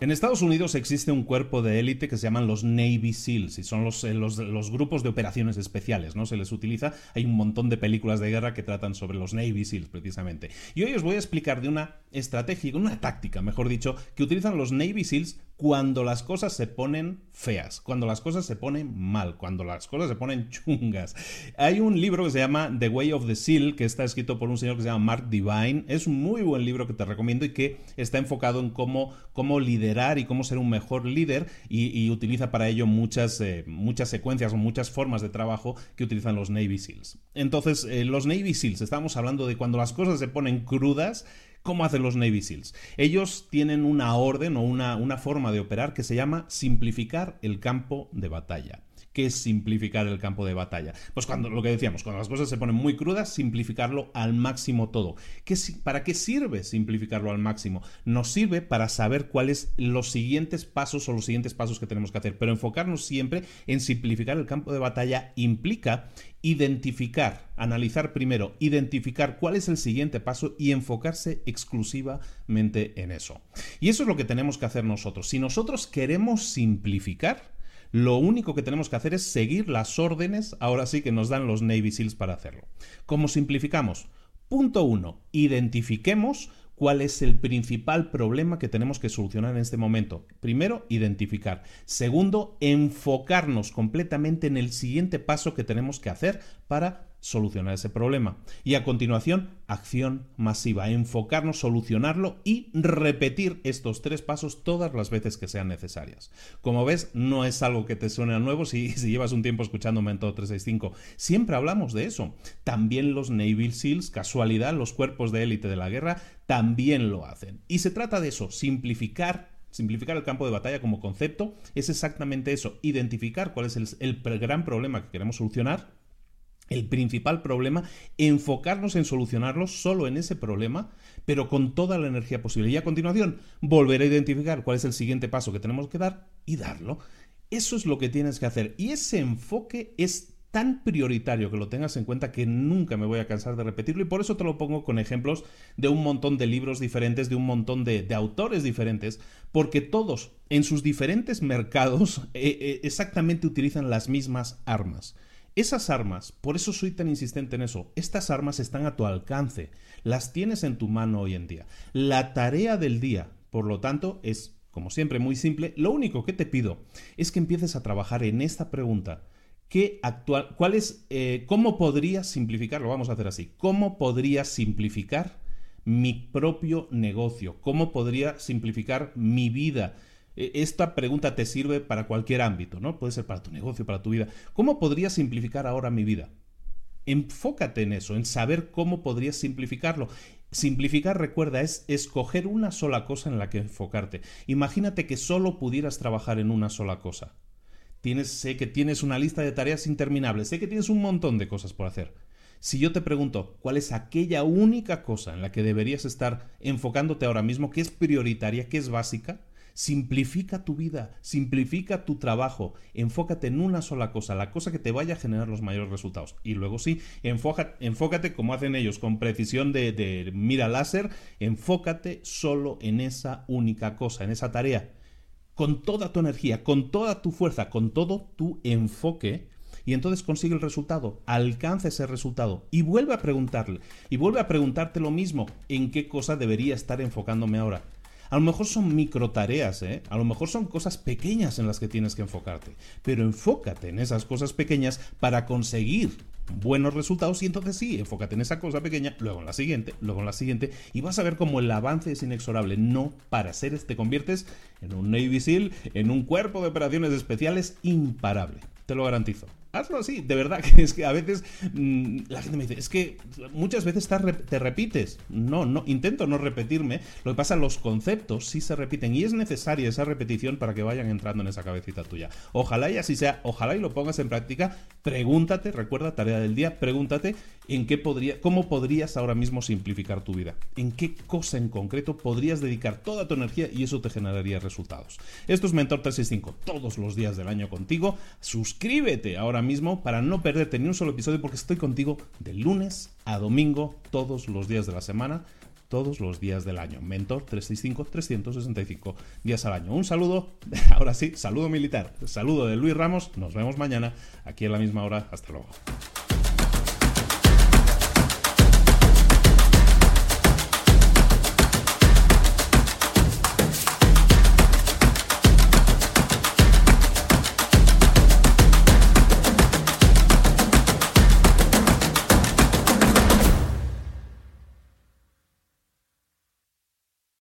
En Estados Unidos existe un cuerpo de élite que se llaman los Navy SEALs y son los, eh, los, los, grupos de operaciones especiales, ¿no? Se les utiliza, hay un montón de películas de guerra que tratan sobre los Navy SEALs precisamente. Y hoy os voy a explicar de una estrategia, una táctica, mejor dicho, que utilizan los Navy SEALs cuando las cosas se ponen feas, cuando las cosas se ponen mal, cuando las cosas se ponen chungas. Hay un libro que se llama The Way of the Seal, que está escrito por un señor que se llama Mark Divine. Es un muy buen libro que te recomiendo y que está enfocado en cómo, cómo liderar y cómo ser un mejor líder y, utiliza para ello muchas, eh, muchas secuencias o muchas formas de trabajo que utilizan los Navy SEALs. Entonces, eh, los Navy SEALs, estamos hablando de cuando las cosas se ponen crudas ¿Cómo hacen los Navy SEALs? Ellos tienen una orden o una, una forma de operar que se llama simplificar el campo de batalla. ¿Qué es simplificar el campo de batalla? Pues cuando lo que decíamos, cuando las cosas se ponen muy crudas, simplificarlo al máximo todo. ¿Qué, ¿Para qué sirve simplificarlo al máximo? Nos sirve para saber cuáles los siguientes pasos o los siguientes pasos que tenemos que hacer. Pero enfocarnos siempre en simplificar el campo de batalla implica identificar, analizar primero, identificar cuál es el siguiente paso y enfocarse exclusivamente en eso. Y eso es lo que tenemos que hacer nosotros. Si nosotros queremos simplificar, lo único que tenemos que hacer es seguir las órdenes, ahora sí que nos dan los Navy SEALs para hacerlo. ¿Cómo simplificamos? Punto 1. Identifiquemos cuál es el principal problema que tenemos que solucionar en este momento. Primero, identificar. Segundo, enfocarnos completamente en el siguiente paso que tenemos que hacer para solucionar ese problema. Y a continuación, acción masiva, enfocarnos, solucionarlo y repetir estos tres pasos todas las veces que sean necesarias. Como ves, no es algo que te suene a nuevo si, llevas un tiempo escuchando Mentor 365. Siempre hablamos de eso. También los Navy SEALs, casualidad, los cuerpos de élite de la guerra, también lo hacen. Y se trata de eso, simplificar Simplificar el campo de batalla como concepto es exactamente eso, identificar cuál es el, gran problema que queremos solucionar el principal problema, enfocarnos en solucionarlo solo en ese problema, pero con toda la energía posible. Y a continuación, volver a identificar cuál es el siguiente paso que tenemos que dar y darlo. Eso es lo que tienes que hacer. Y ese enfoque es tan prioritario que lo tengas en cuenta que nunca me voy a cansar de repetirlo y por eso te lo pongo con ejemplos de un montón de libros diferentes, de un montón de, autores diferentes, porque todos en sus diferentes mercados eh, eh, exactamente utilizan las mismas armas. Esas armas, por eso soy tan insistente en eso, estas armas están a tu alcance, las tienes en tu mano hoy en día. La tarea del día, por lo tanto, es, como siempre, muy simple. Lo único que te pido es que empieces a trabajar en esta pregunta. ¿qué actual, cuál es, eh, ¿cómo podría simplificar? Lo vamos a hacer así. ¿Cómo podría simplificar mi propio negocio? ¿Cómo podría simplificar mi vida? E, esta pregunta te sirve para cualquier ámbito, ¿no? Puede ser para tu negocio, para tu vida. ¿Cómo podría simplificar ahora mi vida? Enfócate en eso, en saber cómo podrías simplificarlo. Simplificar, recuerda, es escoger una sola cosa en la que enfocarte. Imagínate que solo pudieras trabajar en una sola cosa. Tienes, sé que tienes una lista de tareas interminables, sé que tienes un montón de cosas por hacer. Si yo te pregunto cuál es aquella única cosa en la que deberías estar enfocándote ahora mismo, que es prioritaria, que es básica, Simplifica tu vida, simplifica tu trabajo, enfócate en una sola cosa, la cosa que te vaya a generar los mayores resultados. Y luego sí, enfócate, como hacen ellos, con precisión de, de mira láser, enfócate solo en esa única cosa, en esa tarea. Con toda tu energía, con toda tu fuerza, con todo tu enfoque, y entonces consigue el resultado, alcanza ese resultado y vuelve a preguntarle, y vuelve a preguntarte lo mismo, ¿en qué cosa debería estar enfocándome ahora? A lo mejor son micro tareas, ¿eh? a lo mejor son cosas pequeñas en las que tienes que enfocarte, pero enfócate en esas cosas pequeñas para conseguir buenos resultados y entonces sí, enfócate en esa cosa pequeña, luego en la siguiente, luego en la siguiente y vas a ver cómo el avance es inexorable. No para ser, te conviertes en un Navy SEAL, en un cuerpo de operaciones especiales imparable, te lo garantizo hazlo así, de verdad, que es que a veces mm, la gente me dice, es que muchas veces te repites. No, no, intento no repetirme. Lo que pasa, los conceptos sí se repiten y es necesaria esa repetición para que vayan entrando en esa cabecita tuya. Ojalá y así sea, ojalá y lo pongas en práctica. Pregúntate, recuerda, tarea del día, pregúntate en qué podría, cómo podrías ahora mismo simplificar tu vida. En qué cosa en concreto podrías dedicar toda tu energía y eso te generaría resultados. Esto es Mentor 365, todos los días del año contigo. Suscríbete ahora mismo para no perderte ni un solo episodio porque estoy contigo de lunes a domingo todos los días de la semana todos los días del año. Mentor 365, 365 días al año. Un saludo, ahora sí, saludo militar, saludo de Luis Ramos. Nos vemos mañana aquí a la misma hora. Hasta luego.